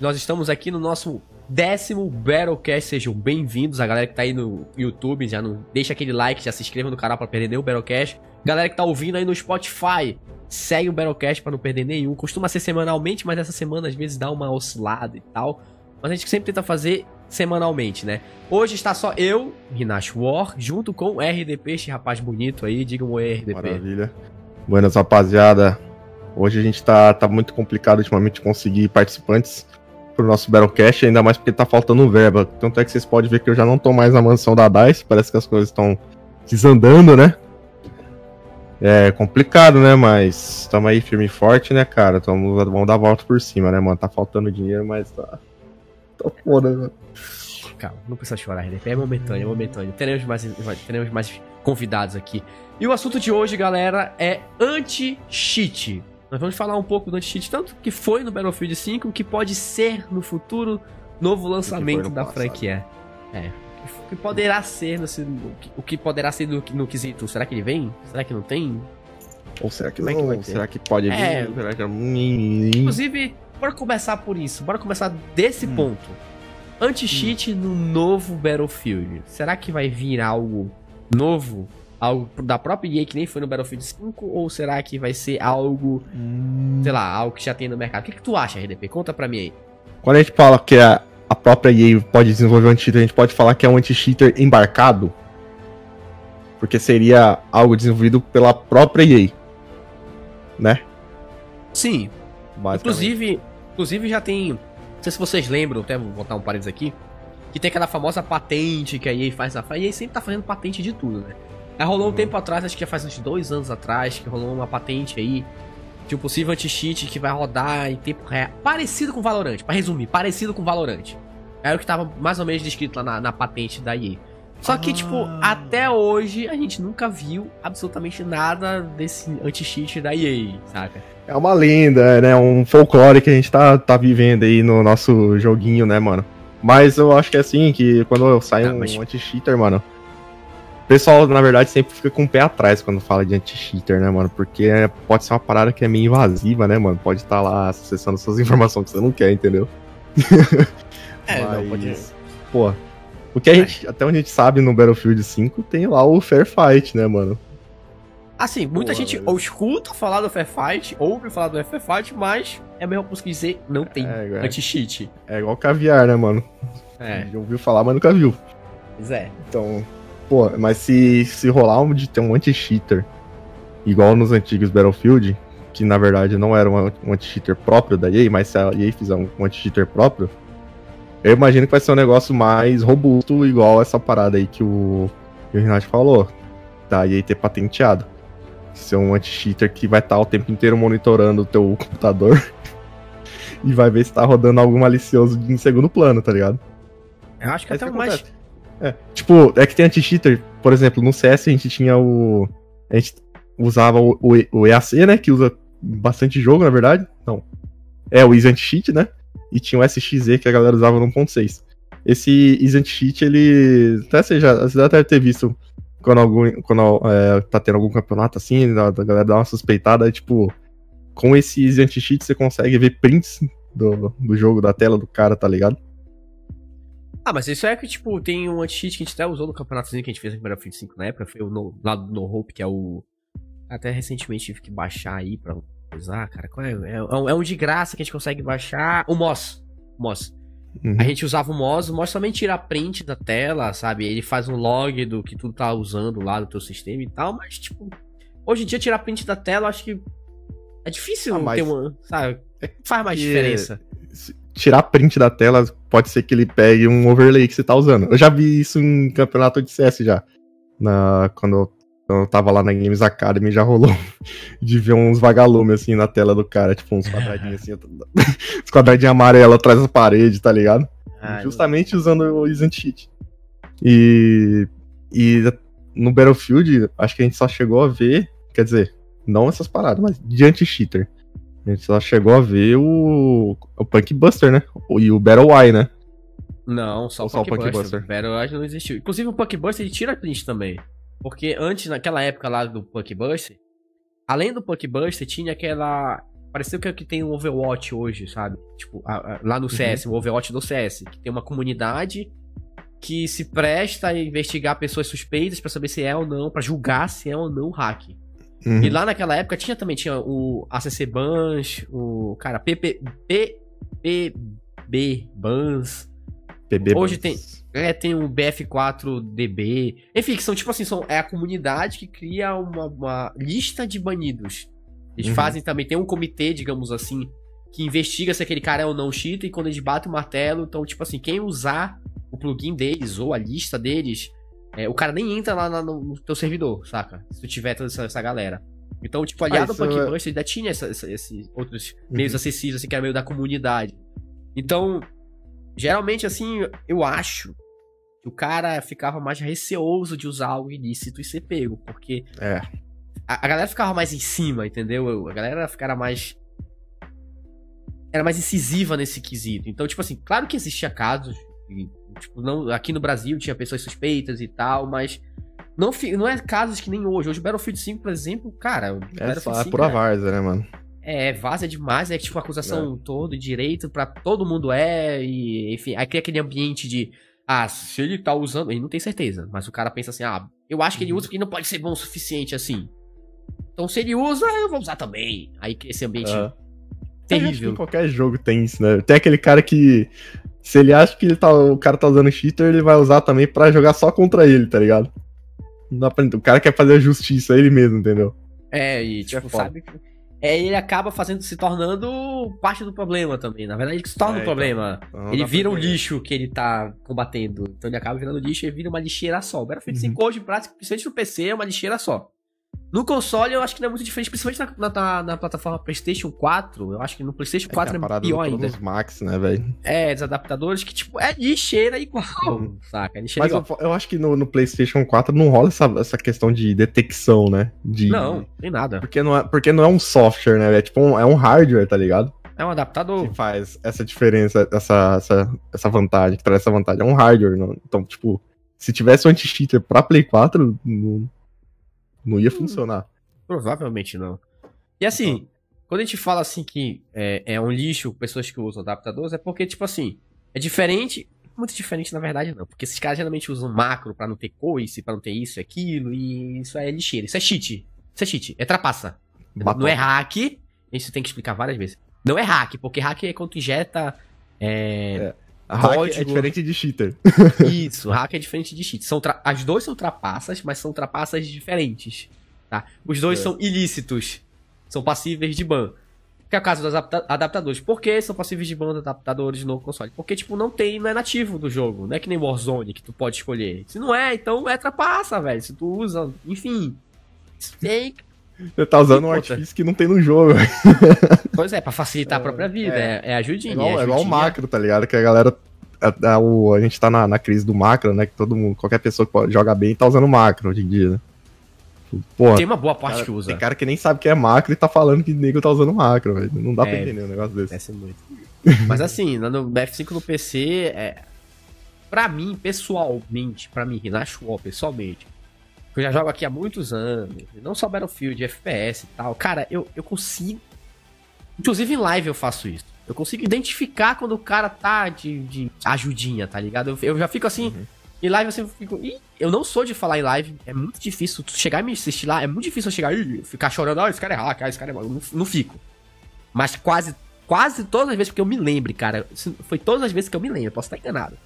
Nós estamos aqui no nosso décimo Battlecast. Sejam bem-vindos. A galera que tá aí no YouTube, já não deixa aquele like, já se inscreva no canal para perder nenhum Battlecast. Galera que tá ouvindo aí no Spotify, segue o Battlecast para não perder nenhum. Costuma ser semanalmente, mas essa semana às vezes dá uma oscilada e tal. Mas a gente sempre tenta fazer semanalmente, né? Hoje está só eu, Rinash War, junto com o RDP, este rapaz bonito aí. Diga um oi, RDP. Maravilha. Buenas, rapaziada. Hoje a gente tá, tá muito complicado ultimamente conseguir participantes pro nosso Battlecast, ainda mais porque tá faltando verba. Tanto é que vocês podem ver que eu já não tô mais na mansão da DICE, parece que as coisas estão desandando, né? É complicado, né? Mas estamos aí firme e forte, né, cara? Tamo, vamos dar a volta por cima, né, mano? Tá faltando dinheiro, mas tá. Tá foda, mano. Calma, não precisa chorar, RDP. É momentâneo, é momentâneo. Teremos mais, teremos mais convidados aqui. E o assunto de hoje, galera, é anti-cheat. Nós vamos falar um pouco do anti-cheat, tanto que foi no Battlefield 5, o que pode ser no futuro novo lançamento da passado. franquia. É. O que poderá ser no, o que poderá ser no, no quesito? Será que ele vem? Será que não tem? Ou será que Como não? É que será que pode vir? É, será que... Inclusive, bora começar por isso. Bora começar desse hum. ponto. Anti-cheat hum. no novo Battlefield. Será que vai vir algo novo algo da própria EA que nem foi no Battlefield 5 ou será que vai ser algo, hum. sei lá, algo que já tem no mercado? O que, que tu acha, RDP? Conta pra mim aí. Quando a gente fala que a, a própria EA pode desenvolver um anti-cheater, a gente pode falar que é um anti-cheater embarcado? Porque seria algo desenvolvido pela própria EA, né? Sim. Inclusive, inclusive já tem, não sei se vocês lembram, até vou botar um parênteses aqui, que tem aquela famosa patente que a EA faz A EA sempre tá fazendo patente de tudo, né? Aí rolou um tempo atrás, acho que já faz uns dois anos atrás, que rolou uma patente aí de um possível anti-cheat que vai rodar em tempo real. Parecido com Valorant, para resumir, parecido com Valorant. Era o que tava mais ou menos descrito lá na, na patente da EA. Só que, tipo, ah. tipo, até hoje a gente nunca viu absolutamente nada desse anti-cheat da EA, saca? É uma lenda, né? Um folclore que a gente tá, tá vivendo aí no nosso joguinho, né, mano? Mas eu acho que é assim, que quando sai ah, um mas... anti-cheater, mano, pessoal, na verdade, sempre fica com o pé atrás quando fala de anti-cheater, né, mano? Porque é, pode ser uma parada que é meio invasiva, né, mano? Pode estar tá lá acessando suas informações que você não quer, entendeu? É, Mas, não, pode. Pô, o que a gente, até onde a gente sabe no Battlefield 5 tem lá o Fair Fight, né, mano? Assim, muita Pô, gente ou escuta falar do Fair Fight, ouve falar do Fair Fight, mas é melhor conseguir dizer não tem é, é, anti-cheat. É igual caviar, né, mano? É. Já ouviu falar, mas nunca viu. Pois é. Então, Pô, mas se, se rolar um de ter um anti-cheater, igual nos antigos Battlefield, que na verdade não era um, um anti-cheater próprio da EA, mas se a EA fizer um, um anti-cheater próprio, eu imagino que vai ser um negócio mais robusto, igual essa parada aí que o, que o Renato falou, da EA ter patenteado. Ser um anti-cheater que vai estar o tempo inteiro monitorando o teu computador e vai ver se tá rodando algo malicioso em segundo plano, tá ligado? Eu acho que é até mais. É, tipo, é que tem anti-cheater, por exemplo, no CS a gente tinha o. A gente usava o, o, o EAC, né? Que usa bastante jogo, na verdade. Não. É o Easy Anti-Cheat, né? E tinha o SXZ que a galera usava no 1.6. Esse Easy Anti-Cheat, ele. Até você já, você já deve ter visto quando, algum, quando é, tá tendo algum campeonato assim, a, galera dá uma suspeitada, tipo. Com esse Easy Anti-Cheat você consegue ver prints do, do jogo, da tela do cara, tá ligado? Ah, mas isso é que, tipo, tem um anti-cheat que a gente até usou no campeonatozinho que a gente fez no Battlefield 5 na época, foi o no, lado do No Hope, que é o. Até recentemente tive que baixar aí pra usar, cara. Qual é? É, é um de graça que a gente consegue baixar. O Moss. Moss. Uhum. A gente usava o Moss, o Moss também tira print da tela, sabe? Ele faz um log do que tu tá usando lá do teu sistema e tal, mas, tipo, hoje em dia tirar print da tela, acho que é difícil ah, ter uma, sabe? É faz mais diferença tirar print da tela, pode ser que ele pegue um overlay que você tá usando. Eu já vi isso em campeonato de CS já. Na, quando, eu, quando eu tava lá na Games Academy, já rolou de ver uns vagalumes assim na tela do cara, tipo uns quadradinhos assim, uns quadradinhos amarelos atrás da parede, tá ligado? Ai, Justamente usando o Isn't Cheat. E, e no Battlefield, acho que a gente só chegou a ver, quer dizer, não essas paradas, mas de anti-cheater. A gente só chegou a ver o, o Punk Buster, né? E o Battle Y, né? Não, só, o, só Punk, Punk Buster. Buster. Battle Y não existiu. Inclusive o Punk Buster ele tira print também. Porque antes, naquela época lá do Punk Buster, além do Punk Buster, tinha aquela. Pareceu que é o que tem o Overwatch hoje, sabe? Tipo, a, a, lá no CS, uhum. o Overwatch do CS, que tem uma comunidade que se presta a investigar pessoas suspeitas para saber se é ou não, para julgar se é ou não hack. Uhum. E lá naquela época tinha também tinha o ACC Bans, o cara PP PB Bans. PB Hoje tem é, tem o BF4DB. Enfim, que são tipo assim, são, é a comunidade que cria uma, uma lista de banidos. Eles uhum. fazem também, tem um comitê, digamos assim, que investiga se aquele cara é ou não cheater e quando eles batem o martelo, então, tipo assim, quem usar o plugin deles ou a lista deles, é, o cara nem entra lá no, no teu servidor, saca? Se tu tiver toda essa, essa galera. Então, tipo, aliado ah, ao Punkbuster, é... ainda tinha essa, essa, esses outros uhum. meios acessíveis, assim, que era meio da comunidade. Então, geralmente, assim, eu acho que o cara ficava mais receoso de usar algo ilícito e ser pego, porque é. a, a galera ficava mais em cima, entendeu? A galera ficava mais era mais incisiva nesse quesito. Então, tipo assim, claro que existia casos, tipo, não, aqui no Brasil tinha pessoas suspeitas e tal, mas não, não é casos que nem hoje. Hoje o Battlefield 5, por exemplo, cara, é, Battlefield 5, é pura várzea, né, mano? É, vaza demais, é tipo acusação é. todo direito para todo mundo é, e enfim, aí cria aquele ambiente de ah, se ele tá usando, ele não tem certeza, mas o cara pensa assim, ah, eu acho que ele uhum. usa porque não pode ser bom o suficiente assim. Então se ele usa, eu vou usar também. Aí esse ambiente é. terrível. qualquer jogo tem isso, né? Tem aquele cara que se ele acha que ele tá, o cara tá usando cheater, ele vai usar também para jogar só contra ele, tá ligado? Não dá pra... O cara quer fazer a justiça a ele mesmo, entendeu? É, e é tipo, é sabe é, ele acaba fazendo, se tornando parte do problema também. Na verdade, ele se torna é, um problema. Então, ele vira um lixo que ele tá combatendo. Então ele acaba virando lixo e vira uma lixeira só. O Battlefield uhum. 5 hoje, principalmente no PC, é uma lixeira só. No console, eu acho que não é muito diferente, principalmente na, na, na plataforma PlayStation 4. Eu acho que no PlayStation 4 é, é pior ainda. Max, né, velho? É, dos adaptadores que, tipo, é lixeira igual, uhum. saca? É lixeira Mas igual. Eu, eu, acho que no, no, PlayStation 4 não rola essa, essa questão de detecção, né? De, não, tem nada. Porque não, é, porque não é um software, né? É tipo um, é um hardware, tá ligado? É um adaptador. Que faz essa diferença, essa, essa, essa vantagem, que traz essa vantagem. É um hardware. Não? Então, tipo, se tivesse um anti-cheater pra Play 4, não, não ia hum. funcionar. Provavelmente não. E assim, então... quando a gente fala assim que é, é, um lixo pessoas que usam adaptadores, é porque, tipo assim, é diferente. Muito diferente, na verdade, não. Porque esses caras geralmente usam macro pra não ter coice, pra não ter isso e aquilo, e isso é lixeira. Isso é cheat. Isso é cheat. É trapaça. Não é hack. Isso tem que explicar várias vezes. Não é hack, porque hack é quando injeta. É, é. Hack é diferente de cheater. Isso, hack é diferente de cheat. São As duas são trapaças, mas são trapaças diferentes. Tá? Os dois é. são ilícitos. São passíveis de ban. Que é o caso dos adaptadores. Por que são passíveis de ban adaptadores no console? Porque, tipo, não tem, não é nativo do jogo. Não é que nem Warzone que tu pode escolher. Se não é, então é trapaça, velho. Se tu usa, enfim. Tem. Você tá usando um artifício que não tem no jogo. Pois é, pra facilitar a própria vida. É, é, é ajudinha. É igual, é, ajudinha. é igual o macro, tá ligado? Que a galera a, a, a, a, gente tá na, na, crise do macro, né? Que todo mundo, qualquer pessoa que joga bem tá usando macro hoje em dia, né? Porra, tem uma boa parte cara, que usa. Tem cara que nem sabe que é macro e tá falando que nego tá usando macro, velho. Não dá é, pra entender um negócio desse. muito. Mas assim, no F5 no PC, é... pra mim, pessoalmente, pra mim, Renato pessoalmente, eu já jogo aqui há muitos anos, não só Battlefield, FPS e tal, cara, eu, eu consigo. Inclusive em live eu faço isso. Eu consigo identificar quando o cara tá de, de ajudinha, tá ligado? Eu, eu já fico assim. Uhum em live eu sempre fico. Ih, eu não sou de falar em live. É muito difícil. Tu chegar e me assistir lá, é muito difícil eu chegar e ficar chorando. Ah, esse cara é hack, ah, esse cara é. Não, não fico. Mas quase, quase todas as vezes que eu me lembre, cara. Foi todas as vezes que eu me lembro. Posso estar enganado.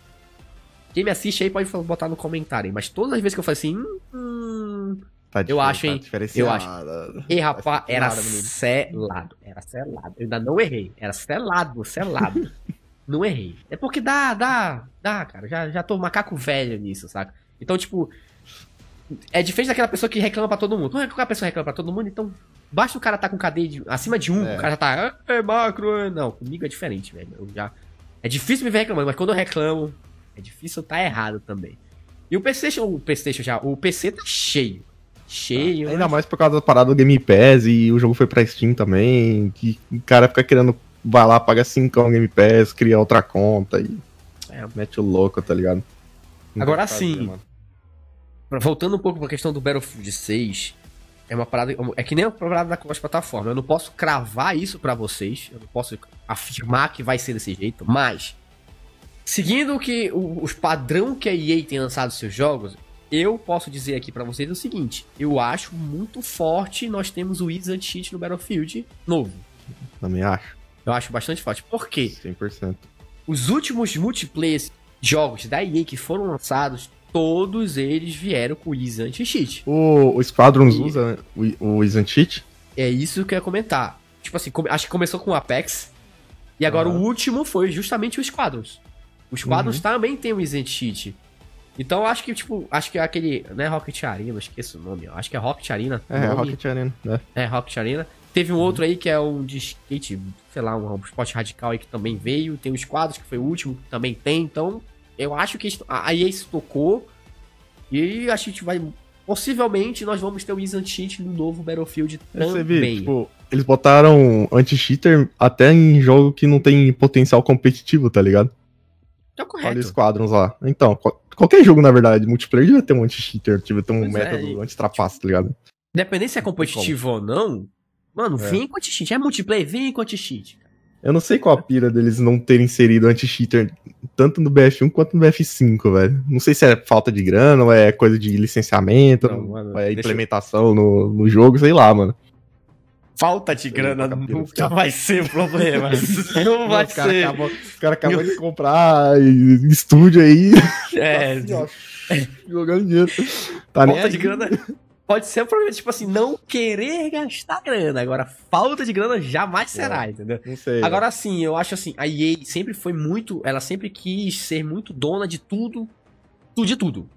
Quem me assiste aí pode botar no comentário. Mas todas as vezes que eu falei assim. Hum, tá eu acho, hein? Tá eu acho. E rapaz, era selado. Era selado. Eu ainda não errei. Era selado, selado. Não errei. É porque dá, dá, dá, cara. Já, já tô macaco velho nisso, saca? Então, tipo. É diferente daquela pessoa que reclama pra todo mundo. Não é que a pessoa reclama pra todo mundo, então. Basta o cara tá com cadeia de, acima de um, é. o cara já tá. É macro, é. Não, comigo é diferente, velho. Eu já. É difícil me ver reclamando, mas quando eu reclamo, é difícil eu tá errado também. E o PlayStation, o PlayStation já, o PC tá cheio. Cheio. Ah, ainda mais por causa da parada do Game Pass e o jogo foi pra Steam também. Que o cara fica querendo vai lá, paga 5 no Game Pass, cria outra conta e é. mete o louco, tá ligado? Não Agora sim, voltando um pouco pra questão do Battlefield 6, É uma parada. É que nem a parada da cross-plataforma. Eu não posso cravar isso para vocês. Eu não posso afirmar que vai ser desse jeito. Mas, seguindo o que o, os padrão que a EA tem lançado seus jogos, eu posso dizer aqui para vocês o seguinte: eu acho muito forte nós temos o Wizard Cheat no Battlefield novo. Também acho. Eu acho bastante forte. Por quê? 100%. Os últimos multiplayer jogos da EA que foram lançados, todos eles vieram com o Easy Anti-Cheat. O, o Squadrons e... usa o, o Easy Anti-Cheat? É isso que eu ia comentar. Tipo assim, acho que começou com o Apex. E agora uhum. o último foi justamente o Squadrons. O Squadrons uhum. também tem o Easy Anti-Cheat. Então acho que, tipo, acho que é aquele. Não é Rocket Arena, esqueço o nome. Acho que é Rocket Arena. É, é Rocket Arena, né? É, Rocket Arena. Teve um outro aí que é um de skate, sei lá, um esporte radical aí que também veio. Tem os quadros, que foi o último, que também tem. Então, eu acho que a EA se tocou. E a gente vai. Possivelmente nós vamos ter o Easy Anti-Cheat no novo Battlefield também. Você vê, tipo, eles botaram anti-cheater até em jogo que não tem potencial competitivo, tá ligado? Tá correto. Olha os quadros lá. Então, qualquer jogo, na verdade, multiplayer devia ter um anti-cheater, devia ter um pois é, método é, anti-trapaço, tá ligado? Dependendo se é competitivo ou não, mano, é. vem com anti-cheat. É multiplayer, vem com anti-cheat. Eu não sei qual a pira deles não terem inserido anti-cheater tanto no BF1 quanto no BF5, velho. Não sei se é falta de grana, ou é coisa de licenciamento, não, mano, ou é implementação eu... no, no jogo, sei lá, mano. Falta de grana nunca vai ser problema. Não vai ser. Cara acabou, os caras acabam de comprar estúdio aí. É. Tá assim, ó, jogando dinheiro. Tá Falta de grana pode ser um problema, tipo assim, não querer gastar grana. Agora, falta de grana jamais é, será, é, entendeu? Não sei. Agora, sim, eu acho assim, a EA sempre foi muito. Ela sempre quis ser muito dona de tudo. De tudo.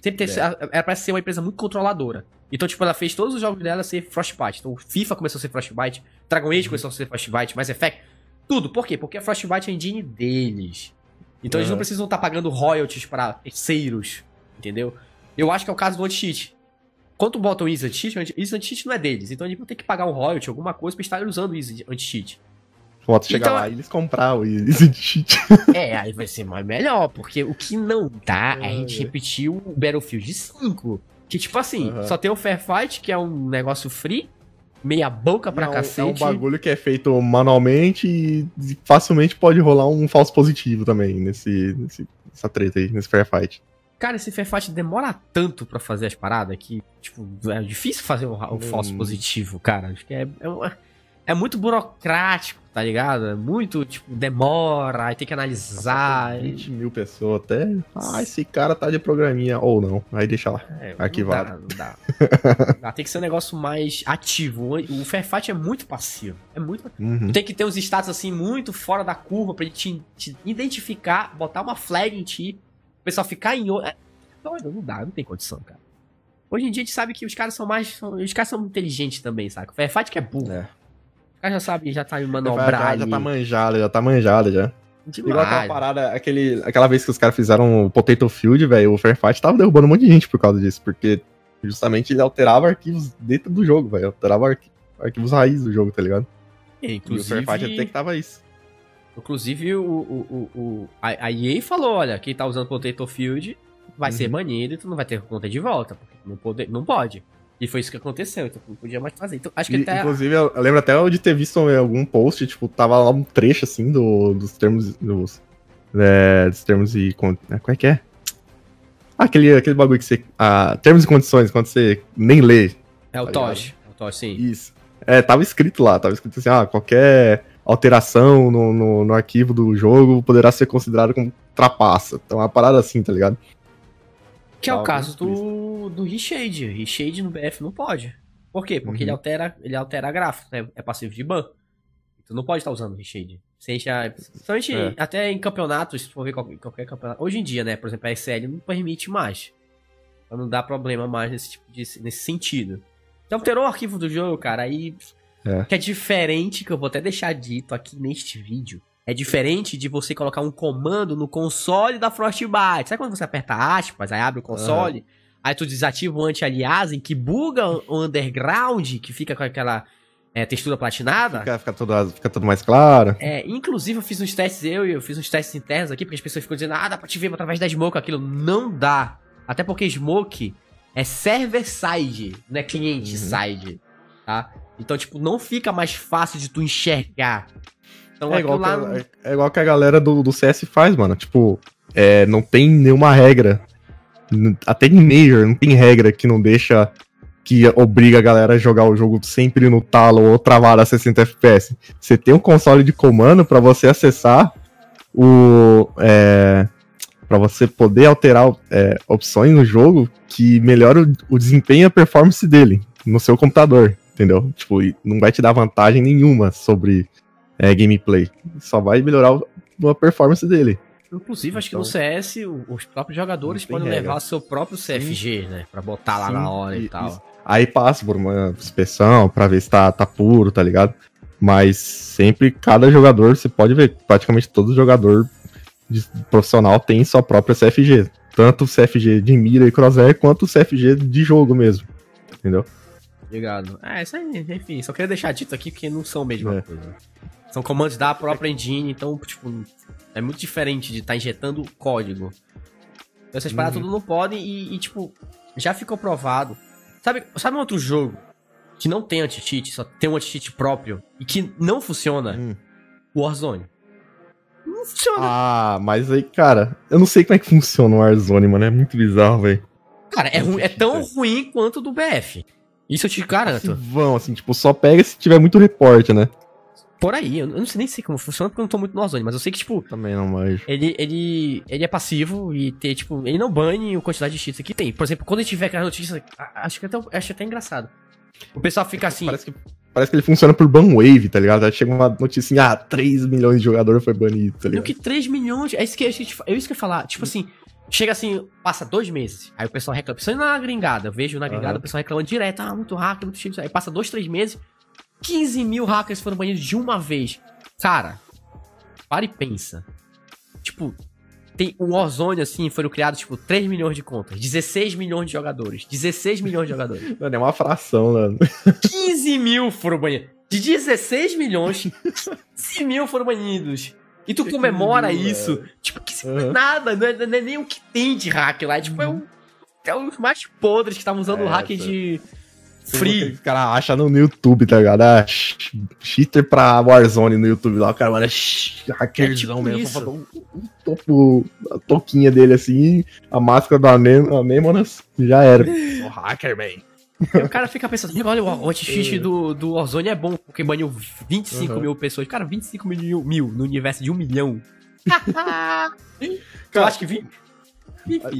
Sempre ter, é. Era pra ser uma empresa muito controladora. Então, tipo, ela fez todos os jogos dela ser Frostbite. Então, FIFA começou a ser Frostbite, Dragon Age uhum. começou a ser Frostbite, Mass Effect. Tudo. Por quê? Porque a Frostbite é a engine deles. Então, uhum. eles não precisam estar pagando royalties para terceiros. Entendeu? Eu acho que é o caso do Anti-Cheat. Quando tu bota o Easy Anti-Cheat, o Easy Anti-Cheat não é deles. Então, eles vão ter que pagar um royalty, alguma coisa, pra estar usando o Easy Anti-Cheat. Falta chegar então, lá e eles comprar o Easy Cheat. É, aí vai ser mais melhor, porque o que não dá é a gente repetir o Battlefield 5. Que, tipo assim, uhum. só tem o Fair Fight, que é um negócio free, meia boca pra Não, cacete. É um bagulho que é feito manualmente e facilmente pode rolar um falso positivo também nesse, nesse nessa treta aí, nesse Fair Fight. Cara, esse Fair Fight demora tanto para fazer as paradas que, tipo, é difícil fazer um, um falso positivo, cara. Acho que é, é uma é muito burocrático, tá ligado? É muito, tipo, demora, aí tem que analisar. 20 mil pessoas até. Ah, esse cara tá de programinha. Ou não. Aí deixa lá. É, arquivado. Não dá, não dá. tem que ser um negócio mais ativo. O Fairfight é muito passivo. É muito. Uhum. Tem que ter uns status assim muito fora da curva pra ele te, te identificar, botar uma flag em ti, o pessoal ficar em. É, não dá, não tem condição, cara. Hoje em dia a gente sabe que os caras são mais. Os caras são inteligentes também, saca? O Fairfight que é burro. É cara já sabe, já tá em manobrar. Já, já tá manjada, já tá manjada já. Demais. Igual aquela parada, aquele, aquela vez que os caras fizeram o Potato Field, velho, o Fairfight tava derrubando um monte de gente por causa disso, porque justamente ele alterava arquivos dentro do jogo, velho. Alterava arqu arquivos raiz do jogo, tá ligado? É, inclusive... E o Fairfight até que tava isso. Inclusive, o, o, o, o, a, EA falou, olha, quem tá usando Potato Field vai uhum. ser banido e tu não vai ter conta de volta, porque não pode. Não pode. E foi isso que aconteceu, então não podia mais fazer. Então, acho que e, até... Inclusive, eu lembro até de ter visto algum post, tipo, tava lá um trecho, assim, do, dos termos... Dos, é, dos termos e... Como é que é? Ah, aquele, aquele bagulho que você... Ah, termos e condições, quando você nem lê. É o tá. É o TOJ, sim. Isso. É, tava escrito lá, tava escrito assim, ah, qualquer alteração no, no, no arquivo do jogo poderá ser considerado como trapaça. Então, é uma parada assim, tá ligado? Que é o caso do, do Reshade. Reshade no BF não pode. Por quê? Porque uhum. ele altera ele altera gráfico, é, é passivo de ban. Tu não pode estar usando Reshade. Principalmente é. até em campeonatos, se for ver qualquer, qualquer, campeonato. Hoje em dia, né? Por exemplo, a SL não permite mais. Pra não dar problema mais nesse tipo de, nesse sentido. Então alterou o arquivo do jogo, cara, aí. É. Que é diferente, que eu vou até deixar dito aqui neste vídeo. É diferente de você colocar um comando no console da Frostbite. Sabe quando você aperta aspas, aí abre o console, uhum. aí tu desativa o anti-aliasing, que buga o underground, que fica com aquela é, textura platinada. Fica, fica, tudo, fica tudo mais claro. É, inclusive eu fiz uns testes, eu eu fiz uns testes internos aqui, porque as pessoas ficam dizendo, ah, dá pra te ver através da Smoke aquilo. Não dá. Até porque Smoke é server-side, não é cliente-side, uhum. tá? Então, tipo, não fica mais fácil de tu enxergar. Então, é, igual lá... que, é, é, igual que a galera do, do CS faz, mano. Tipo, é, não tem nenhuma regra. Até em Major, não tem regra que não deixa. Que obriga a galera a jogar o jogo sempre no talo ou travar a 60 FPS. Você tem um console de comando para você acessar o. É, para você poder alterar é, opções no jogo que melhora o, o desempenho e a performance dele no seu computador, entendeu? Tipo, não vai te dar vantagem nenhuma sobre é, gameplay. Só vai melhorar a performance dele. Inclusive, acho que no então, CS os próprios jogadores podem regra. levar seu próprio CFG, Sim. né? Pra botar lá Sim, na hora e, e tal. Aí passa por uma inspeção pra ver se tá, tá puro, tá ligado? Mas sempre, cada jogador, você pode ver, praticamente todo jogador profissional tem sua própria CFG. Tanto o CFG de mira e crosshair, quanto o CFG de jogo mesmo. Entendeu? Obrigado. É, isso aí, enfim, só queria deixar dito aqui que não são a mesma é. coisa. São comandos da própria engine, então, tipo, é muito diferente de estar tá injetando código. Então, essas paradas uhum. tudo não podem e, e, tipo, já ficou provado. Sabe, sabe um outro jogo que não tem anti-cheat, só tem um anti-cheat próprio e que não funciona? Hum. Warzone. Não funciona. Ah, mas aí, cara, eu não sei como é que funciona o Warzone, mano. É muito bizarro, velho. Cara, é, é tão ruim quanto o do BF. Isso eu te garanto. Assim, vão, assim, tipo, só pega se tiver muito reporte, né? Por aí, eu não sei nem sei como funciona porque eu não tô muito no Ozone, mas eu sei que, tipo. Também não mais. Ele, ele, ele é passivo e ter, tipo, ele não bane a quantidade de cheats que tem. Por exemplo, quando a gente tiver aquela notícia, acho que até, acho até engraçado. O pessoal fica assim. Parece que, parece que ele funciona por banwave, tá ligado? Aí chega uma notícia assim, ah, 3 milhões de jogadores foi banido, tá ligado? que 3 milhões. É isso que gente. É isso que eu ia falar. Tipo assim, chega assim, passa dois meses. Aí o pessoal reclama. Isso na gringada. Eu vejo na gringada uhum. o pessoal reclamando direto. Ah, muito hacker, muito cheio. Aí passa dois, três meses. 15 mil hackers foram banidos de uma vez. Cara, para e pensa. Tipo, tem o Warzone, assim, foram criados, tipo, 3 milhões de contas, 16 milhões de jogadores. 16 milhões de jogadores. Não é uma fração, mano. 15 mil foram banidos. De 16 milhões, 15 mil foram banidos. E tu comemora isso. Tipo, que uhum. nada, não é, não é, nem o que tem de hack lá. Tipo, é, um, é os mais podres que estavam usando o hack de Free. Os caras acham no, YouTube, tá ligado? Ah, cheater pra Warzone no YouTube lá. O cara, mano, hackerzão é tipo mesmo. Isso. Um, um topo, a toquinha dele assim, a máscara do Anemonas, já era. o hacker, man. o cara fica pensando, olha, o anti-cheat do, do Warzone é bom, porque baniu 25 uhum. mil pessoas. Cara, 25 mil, mil no universo de um milhão. eu acho que 20,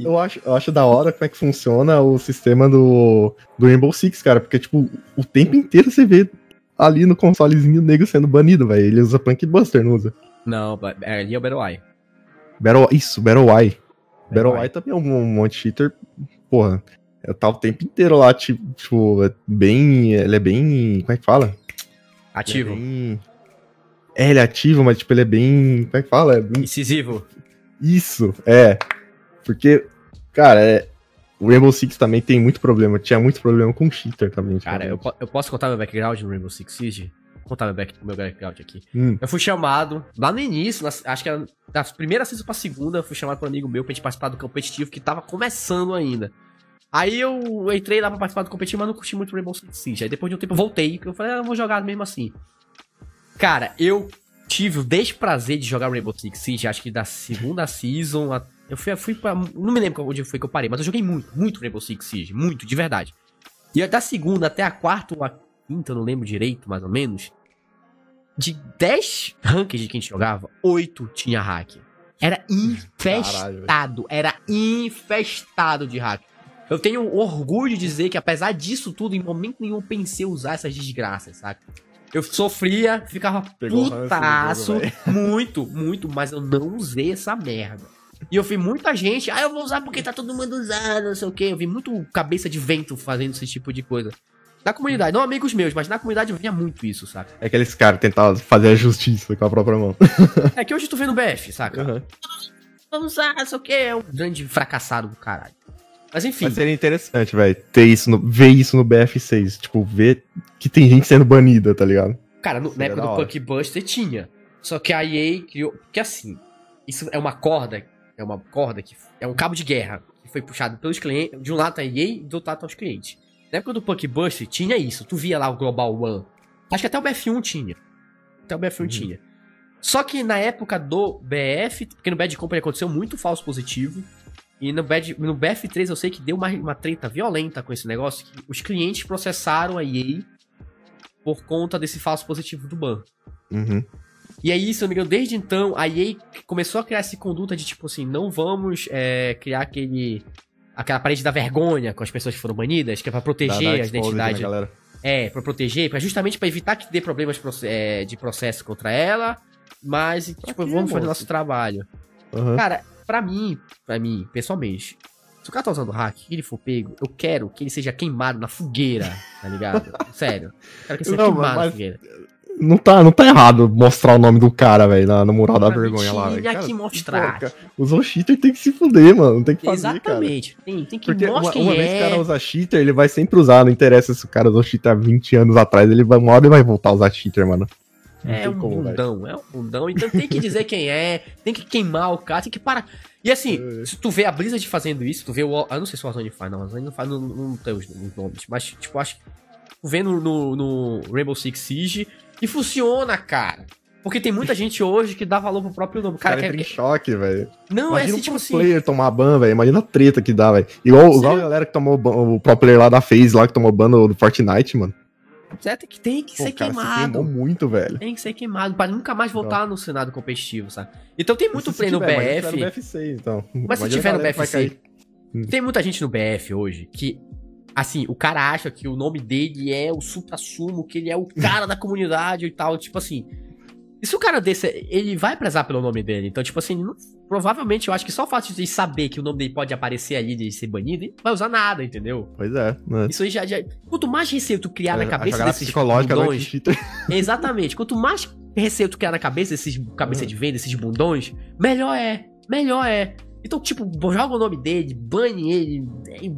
eu acho, eu acho da hora como é que funciona o sistema do, do Rainbow Six, cara. Porque, tipo, o tempo inteiro você vê ali no consolezinho o nego sendo banido, velho. Ele usa Punk Buster, não usa? Não, ali é o Battle Eye. Battle, isso, Battle Eye. Battle, Battle Eye também é um, um monte de cheater. Porra, tá o tempo inteiro lá, tipo, tipo, é bem. Ele é bem. Como é que fala? Ativo. Ele é, bem... é, ele é ativo, mas tipo, ele é bem. Como é que fala? É bem... Incisivo. Isso, é. Porque, cara, é, o Rainbow Six também tem muito problema. Tinha muito problema com cheater também. Cara, eu, eu, posso contar meu background no Rainbow Six Siege? Vou contar meu, back, meu background aqui. Hum. Eu fui chamado, lá no início, acho que era da primeira season pra segunda, eu fui chamado por um amigo meu pra gente participar do competitivo que tava começando ainda. Aí eu entrei lá pra participar do competitivo, mas não curti muito Rainbow Six Siege. Aí depois de um tempo eu voltei, eu falei, ah, eu vou jogar mesmo assim. Cara, eu tive o desprazer de jogar Rainbow Six Siege, acho que da segunda season até eu fui, fui pra. Não me lembro onde foi que eu parei, mas eu joguei muito, muito Rainbow Six Siege. Muito, de verdade. E da segunda até a quarta ou a quinta, eu não lembro direito, mais ou menos. De 10 rankings que a gente jogava, 8 tinha hack. Era infestado. Caralho, era infestado de hack. Eu tenho orgulho de dizer que, apesar disso tudo, em momento nenhum pensei usar essas desgraças, saca? Eu sofria, ficava Pegou putaço, muito, muito, mas eu não usei essa merda. E eu vi muita gente, ah, eu vou usar porque tá todo mundo usando, não sei o quê. Eu vi muito cabeça de vento fazendo esse tipo de coisa. Na comunidade, não amigos meus, mas na comunidade eu via muito isso, saca? É aqueles caras tentavam fazer a justiça com a própria mão. é que hoje tu vê no BF, saca? Uhum. Vamos usar, não sei o quê. É um grande fracassado do caralho. Mas enfim. Mas seria interessante, velho, ter isso, no, ver isso no BF6. Tipo, ver que tem gente sendo banida, tá ligado? Cara, no, na época do Punk Buster tinha. Só que a EA criou. Porque assim, isso é uma corda é uma corda que é um cabo de guerra que foi puxado pelos clientes, de um lado a EA e do outro lado aos clientes. Na época do Punk Bust tinha isso, tu via lá o Global One. Acho que até o BF1 tinha. Até o BF1 uhum. tinha. Só que na época do BF, porque no Bad Company aconteceu muito falso positivo. E no, Bad, no BF3 eu sei que deu uma, uma treta violenta com esse negócio. Que os clientes processaram a EA por conta desse falso positivo do ban. Uhum. E aí, se eu não me engano, desde então, a EA começou a criar essa conduta de tipo assim, não vamos é, criar aquele. aquela parede da vergonha com as pessoas que foram banidas, que é pra proteger a identidade. Né, é, pra proteger, pra, justamente para evitar que dê problemas é, de processo contra ela. Mas, tipo, vamos fazer nosso trabalho. Uhum. Cara, pra mim, pra mim, pessoalmente, se o cara tá usando hack e ele for pego, eu quero que ele seja queimado na fogueira, tá ligado? Sério. quero que ele seja não, queimado mas... na fogueira. Não tá, não tá errado mostrar o nome do cara, velho, na, no mural da vergonha lá. Tem que mostrar. Pô, usou cheater tem que se fuder, mano. Tem que fazer, Exatamente. Cara. Tem, tem que Porque uma, uma vez que o cara é. usa cheater, ele vai sempre usar. Não interessa se o cara usou cheater há 20 anos atrás. Ele vai, uma hora ele vai voltar a usar cheater, mano. É um como, bundão, véio. é um bundão. Então tem que dizer quem é, tem que queimar o cara, tem que parar. E assim, é. se tu vê a Blizzard fazendo isso, tu vê o. Eu não sei se o Warzone faz, não. O Warzone não faz, não, não tem os, os nomes. Mas, tipo, acho que. Tu vê no, no, no, Rainbow Six Siege e funciona, cara. Porque tem muita gente hoje que dá valor pro próprio nome. Cara, cara que é... em choque, velho. Não, Imagina é assim, tipo assim. player tomar ban, velho. Imagina a treta que dá, velho. Igual, igual a galera que tomou ban, o pro player lá da FaZe lá, que tomou ban do Fortnite, mano. Certo que tem que Pô, ser cara, queimado. muito, velho. Tem que ser queimado para nunca mais voltar Não. no Senado competitivo, sabe? Então tem muito play no BF. Mas, no BF6, então. mas se tiver no BF6, tem muita gente no BF hoje que assim, o cara acha que o nome dele é o supra-sumo, que ele é o cara da comunidade e tal, tipo assim. E se o cara desse, ele vai prezar pelo nome dele. Então, tipo assim, não, provavelmente eu acho que só o fato de saber que o nome dele pode aparecer ali de ser banido, ele não vai usar nada, entendeu? Pois é. Né? Isso aí já, já. Quanto mais receio tu criar é, na cabeça desses bundões. exatamente. Quanto mais receio tu criar na cabeça desses cabeça de venda, desses bundões, melhor é. Melhor é. Então, tipo, joga o nome dele, bane ele,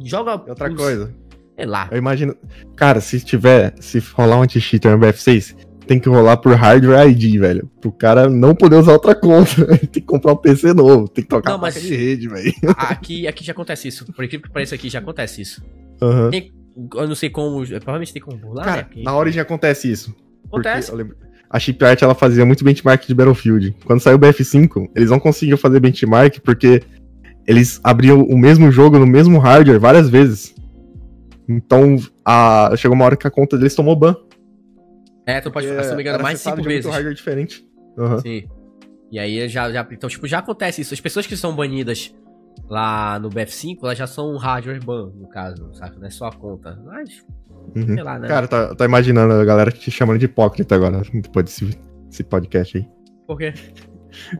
joga. Outra coisa. Sei lá. Eu imagino. Cara, se tiver. Se rolar um anti-cheater no BF6, tem que rolar por hardware ID, velho. Pro cara não poder usar outra conta. tem que comprar um PC novo, tem que trocar não, mas de rede, velho. Aqui, aqui já acontece isso. Por incrível que pareça, aqui já acontece isso. Uhum. Tem, eu não sei como. Provavelmente tem como burlar, cara, né? Porque... Na Origin acontece isso. Acontece. Lembro, a Shipyard ela fazia muito benchmark de Battlefield. Quando saiu o BF5, eles não conseguiam fazer benchmark porque eles abriam o mesmo jogo no mesmo hardware várias vezes. Então, a... chegou uma hora que a conta deles tomou ban. É, tu pode, é, se não me engano, mais cinco vezes. De hardware diferente. Uhum. Sim. E aí já, já. Então, tipo, já acontece isso. As pessoas que são banidas lá no BF5, elas já são hardware ban, no caso, sabe? Não é só a conta. Mas. Uhum. Sei lá, né? Cara, tá, tá imaginando a galera te chamando de hipócrita agora, depois desse, desse podcast aí. Por quê?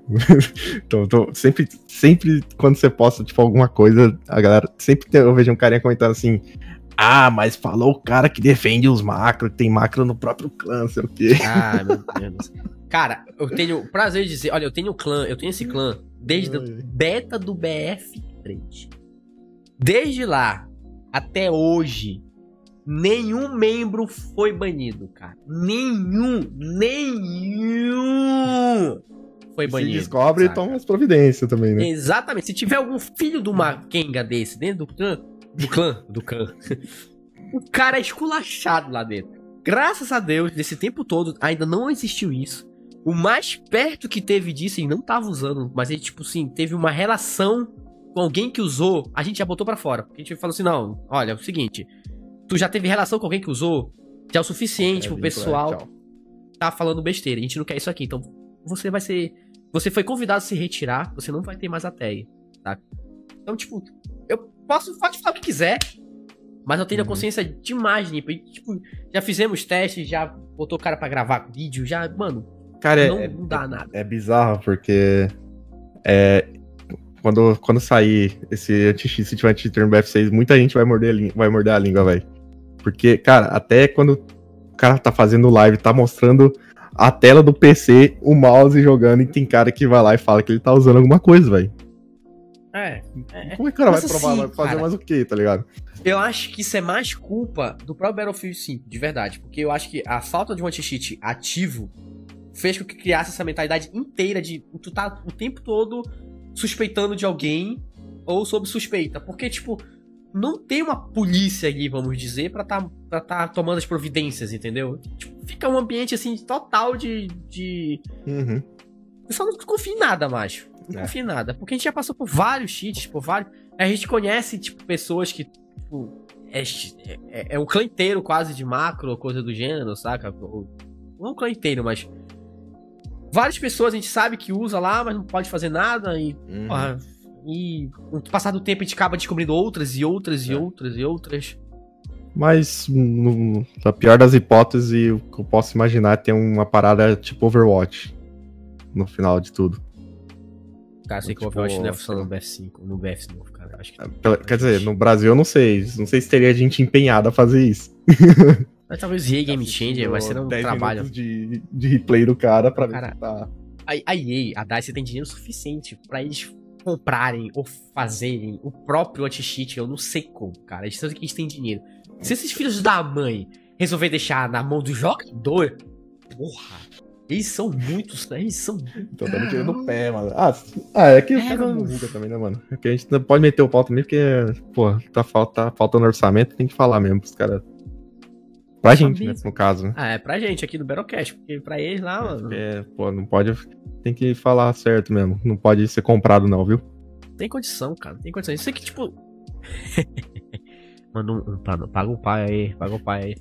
então, tô, sempre, sempre quando você posta, tipo, alguma coisa, a galera. Sempre tem, eu vejo um carinha comentando assim: ah, mas falou o cara que defende os macro, que tem macro no próprio clã, sei o quê. Ah, meu Deus. Cara, eu tenho prazer de dizer, olha, eu tenho clã, eu tenho esse clã desde a beta do BF3. Desde lá até hoje, nenhum membro foi banido, cara. Nenhum, nenhum foi banido. Se descobre, saca? toma as providências também, né? Exatamente. Se tiver algum filho de uma Kenga desse dentro do clã, do clã. Do clã. o cara é esculachado lá dentro. Graças a Deus, nesse tempo todo, ainda não existiu isso. O mais perto que teve disso, ele não tava usando, mas ele, tipo assim, teve uma relação com alguém que usou, a gente já botou para fora. A gente falou assim: não, olha, é o seguinte, tu já teve relação com alguém que usou, já é o suficiente é, pro pessoal é, tá falando besteira. A gente não quer isso aqui, então você vai ser. Você foi convidado a se retirar, você não vai ter mais a tag, tá? Então, tipo, eu posso, pode falar quiser, mas eu tenho uhum. a consciência demais limpa. E, tipo, já fizemos testes, já botou o cara pra gravar vídeo, já, mano. Cara, não, é, não dá é, nada. É bizarro, porque. É, quando, quando sair esse anti-cheat, se tiver no BF6, muita gente vai morder a, vai morder a língua, velho. Porque, cara, até quando o cara tá fazendo live, tá mostrando a tela do PC, o mouse jogando, e tem cara que vai lá e fala que ele tá usando alguma coisa, velho. É, é. Como é que o cara vai provar? Assim, vai fazer cara, mais o quê, tá ligado? Eu acho que isso é mais culpa do próprio Battlefield 5, de verdade. Porque eu acho que a falta de um anti-cheat ativo fez com que criasse essa mentalidade inteira de tu tá o tempo todo suspeitando de alguém ou sob suspeita. Porque, tipo, não tem uma polícia ali, vamos dizer, pra tá, pra tá tomando as providências, entendeu? Tipo, fica um ambiente, assim, total de. de... Uhum. Eu só não confio em nada, macho. Não é. confio em nada. Porque a gente já passou por vários cheats, por vários. A gente conhece, tipo, pessoas que, tipo, é, é, é um clã inteiro quase de macro, coisa do gênero, saca? Não é um clã inteiro, mas. Várias pessoas a gente sabe que usa lá, mas não pode fazer nada e. Uhum. Porra, e com passar do tempo a gente acaba descobrindo outras e outras e é. outras e outras. Mas, no, na pior das hipóteses, o que eu posso imaginar é ter uma parada tipo Overwatch no final de tudo. Cara, sei tipo, que o Overwatch não é funcionando no BF5, no BF5, cara. Acho que é, Quer dizer, no Brasil eu não sei. Não sei se teria gente empenhada a fazer isso. Mas talvez EA Game Changer vai ser um trabalho. De, de replay do cara pra cara, ver se tá. A, a EA, a DICE tem dinheiro suficiente pra eles comprarem ou fazerem o próprio anti-cheat, eu não sei como, cara. Eles sabem que eles têm dinheiro. Se esses filhos da mãe resolver deixar na mão do jogador, porra, eles são muitos, né? Eles são. Tô dando tiro no pé, mano. Ah, ah é que o cara não também, né, mano? É que a gente não pode meter o pau também, porque, pô, tá, falta, tá faltando orçamento, tem que falar mesmo pros caras. Pra gente, né, no caso, né? Ah, é pra gente aqui do Battlecast, porque pra eles lá, mano. É, pô, não pode. Tem que falar certo mesmo. Não pode ser comprado, não, viu? Tem condição, cara. Tem condição. Isso aqui, tipo. Um, paga o pai aí, paga o pai aí.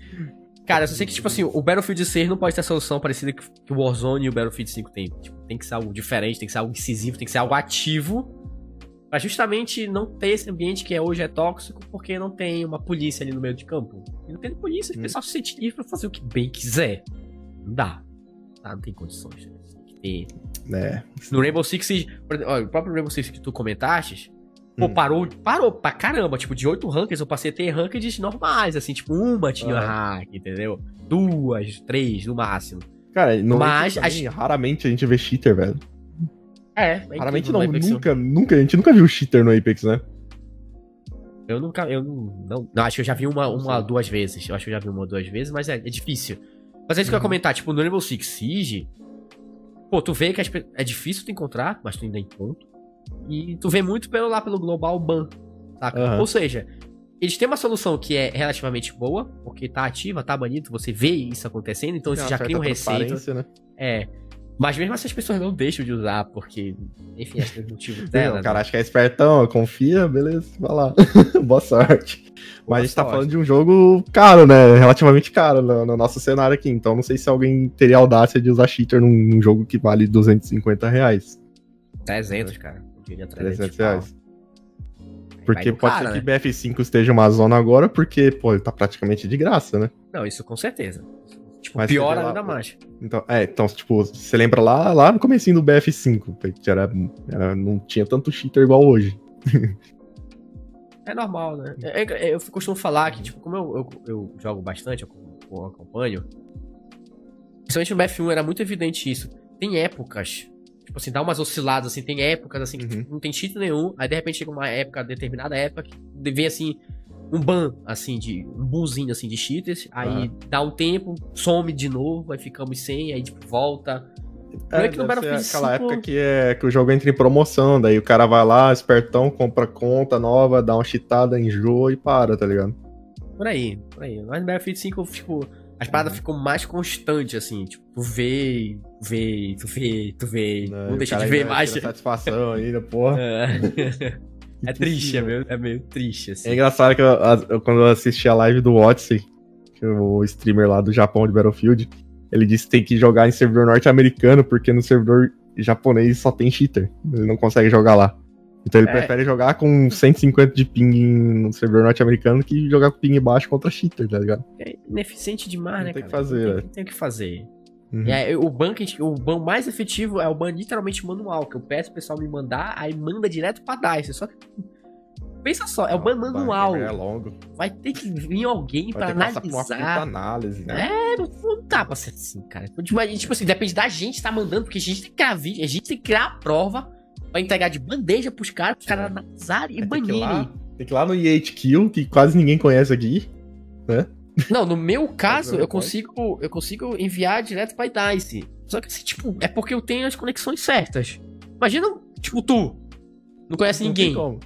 Cara, eu só sei que, tipo assim, o Battlefield 6 não pode ter a solução parecida que o Warzone e o Battlefield 5 tem. Tipo, tem que ser algo diferente, tem que ser algo incisivo, tem que ser algo ativo Pra justamente não ter esse ambiente que é, hoje é tóxico, porque não tem uma polícia ali no meio de campo. E não tem polícia, o hum. pessoal se sente livre pra fazer o que bem quiser. Não dá. Tá? Não tem condições. Tem que ter. É. No Rainbow Six, olha, o próprio Rainbow Six que tu comentaste, Pô, hum. parou, parou pra caramba. Tipo, de oito rankings eu passei a ter rankings normais, assim, tipo, uma tinha uhum. hack, entendeu? Duas, três, no máximo. Cara, não Mas, a gente... raramente a gente vê cheater, velho. É, é Raramente não, nunca, nunca, a gente nunca viu cheater no Apex, né? Eu nunca, eu não, não, acho que eu já vi uma, uma duas vezes. Eu acho que eu já vi uma duas vezes, mas é, é difícil. Mas é isso uhum. que eu ia uhum. comentar, tipo, no Rainbow Six Siege, pô, tu vê que é difícil tu encontrar, mas tu ainda encontra. E tu vê muito pelo lá pelo Global Ban, saca? Uhum. Ou seja, eles têm uma solução que é relativamente boa, porque tá ativa, tá banido, você vê isso acontecendo, então você já cria um receita. Né? É. Mas mesmo assim as pessoas não deixam de usar, porque, enfim, acho que é o motivo dela. Não, o cara né? acha que é espertão, confia, beleza, vai lá. Boa sorte. Mas Boa a gente tá sorte. tá falando de um jogo caro, né? Relativamente caro no, no, nosso cenário aqui. Então não sei se alguém teria audácia de usar cheater num, num jogo que vale 250 reais. 300, cara. Eu diria 300, 300 reais. Porque pode cara, ser que né? BF5 esteja uma zona agora, porque, pô, ele tá praticamente de graça, né? Não, isso com certeza. Tipo, Mas pior ainda mais. Então, é, então, tipo, você lembra lá, lá no comecinho do BF5, que era, era, não tinha tanto cheater igual hoje. é normal, né? É, é, eu costumo falar que, tipo, como eu, eu, eu jogo bastante, eu, eu acompanho, principalmente no BF1 era muito evidente isso. Tem épocas, tipo assim, dá umas osciladas, assim, tem épocas, assim, que uhum. tipo, não tem cheat nenhum, aí de repente chega uma época, determinada época, que vem, assim, um ban, assim, de um buzinho assim de cheaters, aí ah. dá um tempo, some de novo, aí ficamos sem, aí tipo, volta. É, é que no Battlefield aquela 5... época que, é, que o jogo entra em promoção, daí o cara vai lá, espertão, compra conta nova, dá uma cheatada, enjoa e para, tá ligado? Por aí, por aí. Mas no Battlefield 5, tipo, as paradas ficam mais constantes, assim, tipo, tu vê, vê, tu vê, tu vê, não, não deixa de ver mais. satisfação ainda, porra. É. É triste, é meio, é meio triste, assim. É engraçado que eu, eu, quando eu assisti a live do Odyssey, que é o streamer lá do Japão de Battlefield, ele disse que tem que jogar em servidor norte-americano, porque no servidor japonês só tem cheater. Ele não consegue jogar lá. Então ele é. prefere jogar com 150 de ping no servidor norte-americano que jogar com ping baixo contra cheater, tá ligado? É ineficiente demais, não né, tem cara? Que fazer, tem, tem que fazer. Uhum. É, o ban o ban mais efetivo é o ban literalmente manual, que eu peço o pessoal me mandar, aí manda direto pra DICE. Só que. Pensa só, é o ban manual. É longo. Vai ter que vir alguém Vai pra analisar. Uma análise, né? É, não, não dá pra ser assim, cara. Tipo, tipo assim, depende da gente tá mandando, porque a gente tem que criar vídeo, a gente tem que criar a prova pra entregar de bandeja pros caras, pros caras analisarem e banirem. Tem que ir lá no E8Kill, que quase ninguém conhece aqui, né? Não, no meu caso, eu consigo, eu consigo enviar direto pra DICE. Só que assim, tipo, é porque eu tenho as conexões certas. Imagina, tipo, tu. Não conhece não ninguém. Então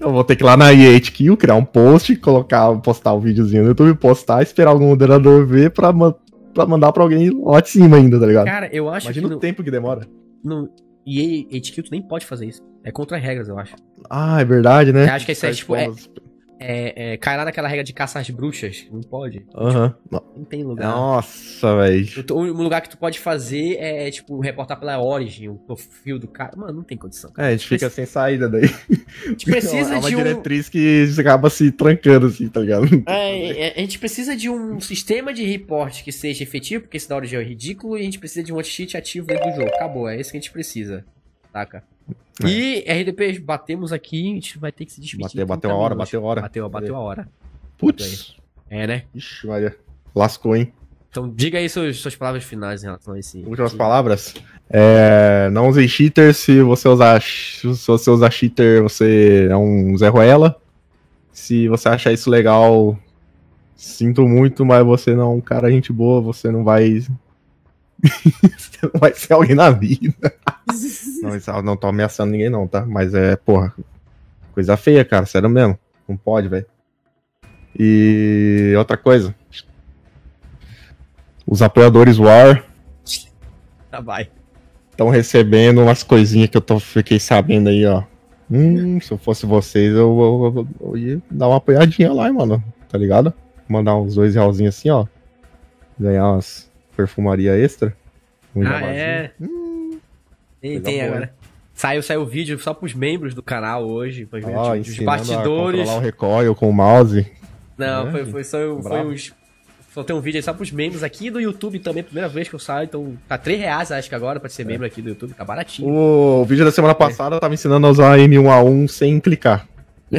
eu vou ter que ir lá na EHQ, criar um post, colocar, postar o um videozinho no YouTube, postar, esperar algum moderador ver pra, pra mandar pra alguém lá de cima ainda, tá ligado? Cara, eu acho Imagina que. o no, tempo que demora. No EHQ tu nem pode fazer isso. É contra as regras, eu acho. Ah, é verdade, né? Eu acho que isso é tipo. É, é, é, cai lá naquela regra de caçar as bruxas. Não pode. Aham. Uhum. Não tem lugar. Nossa, velho. O, o, lugar que tu pode fazer é, tipo, reportar pela origem, o perfil do cara. Mano, não tem condição. É, a gente fica sem saída daí. A gente precisa é uma de uma diretriz que acaba se trancando, assim, tá ligado? É, é, a gente precisa de um sistema de report que seja efetivo, porque esse da origem é ridículo, e a gente precisa de um anti-cheat ativo dentro do jogo. Acabou, é isso que a gente precisa. Saca? É. E RDP, batemos aqui, a gente vai ter que se despedir. Bateu, bateu a hora, bateu a hora. Bateu, bateu a hora. Putz. É, né? Ixi, Maria. Lascou, hein? Então diga aí suas, suas palavras finais em relação a esse. Últimas palavras? É, não use cheater. Se você usar, se você usar cheater, você é um Zé Ruela. Se você achar isso legal, sinto muito, mas você não é um cara gente boa, você não vai. vai ser alguém na vida. não, não tô ameaçando ninguém, não, tá? Mas é, porra, coisa feia, cara, sério mesmo. Não pode, velho. E outra coisa. Os apoiadores War. Tá, vai. Estão recebendo umas coisinhas que eu tô, fiquei sabendo aí, ó. Hum, se eu fosse vocês, eu, eu, eu, eu ia dar uma apoiadinha lá, mano. Tá ligado? Mandar uns dois realzinhos assim, ó. Ganhar umas perfumaria extra. Um ah, é? Hum, tem, tem agora. Saiu, saiu o vídeo só pros membros do canal hoje. Pros ah, os bastidores. A o recoil com o mouse. Não, é, foi, foi só foi os. Só tem um vídeo aí só pros membros aqui do YouTube também, primeira vez que eu saio, então tá 3 reais acho que agora pra ser é. membro aqui do YouTube, tá baratinho. O, vídeo da semana passada é. tava ensinando a usar M1A1 sem clicar.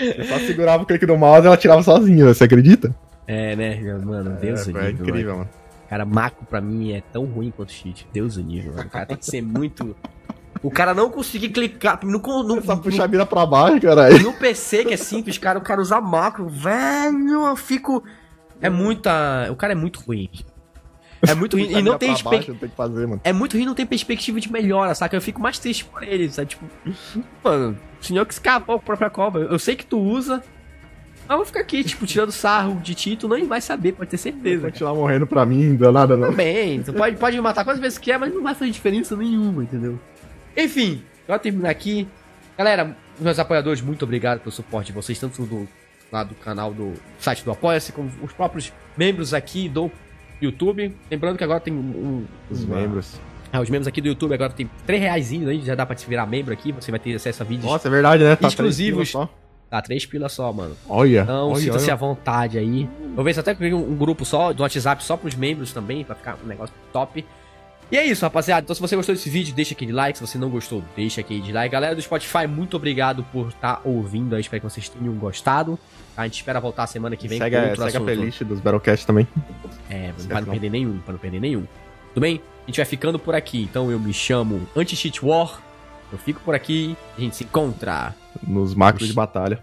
eu só segurava o clique do mouse e ela tirava sozinha, você acredita? É, né? Mano, Deus é, é incrível, mano. Cara, Mako pra mim é tão ruim quanto cheat. Deus o nível, mano. O cara tem que ser muito. O cara não conseguir clicar. No, no, Só puxar a mira pra baixo, caralho. No PC, que é simples, cara, o cara usa macro. Velho, eu fico. É muita. O cara é muito ruim. É muito ruim. e não tem, perspectiva. É muito ruim não tem perspectiva de melhora, saca? Eu fico mais triste por ele, sabe? Tipo, mano, o senhor que escapou com a própria cobra. Eu sei que tu usa, mas vou ficar aqui, tipo, tirando sarro de tu nem vai saber, pode ter certeza. Vai continuar morrendo pra mim, não nada não. Também, tu pode, pode me matar quantas vezes quer, mas não vai fazer diferença nenhuma, entendeu? Enfim, eu terminar aqui. Galera, meus apoiadores, muito obrigado pelo suporte de vocês, tanto do lado do canal do site do Apoia-se, como os próprios membros aqui do YouTube. Lembrando que agora tem um. Os uma... membros. Ah, os membros aqui do YouTube agora tem 3 reais aí, já dá pra se virar membro aqui, você vai ter acesso a vídeos. Nossa, é verdade, né? Tá exclusivos. Tá, três pilas só, mano. Olha. Então, sinta-se à vontade aí. Vou ver se até um, um grupo só, do WhatsApp só pros membros também, pra ficar um negócio top. E é isso, rapaziada. Então, se você gostou desse vídeo, deixa aquele like. Se você não gostou, deixa aquele like. Galera do Spotify, muito obrigado por estar tá ouvindo. Eu espero que vocês tenham gostado. A gente espera voltar semana que vem segue, com outro segue assunto. a playlist dos Battlecast também. É, pra não perder nenhum, pra não perder nenhum. Tudo bem? A gente vai ficando por aqui. Então, eu me chamo Anti-Cheat War. Eu fico por aqui. A gente se encontra nos macros de batalha.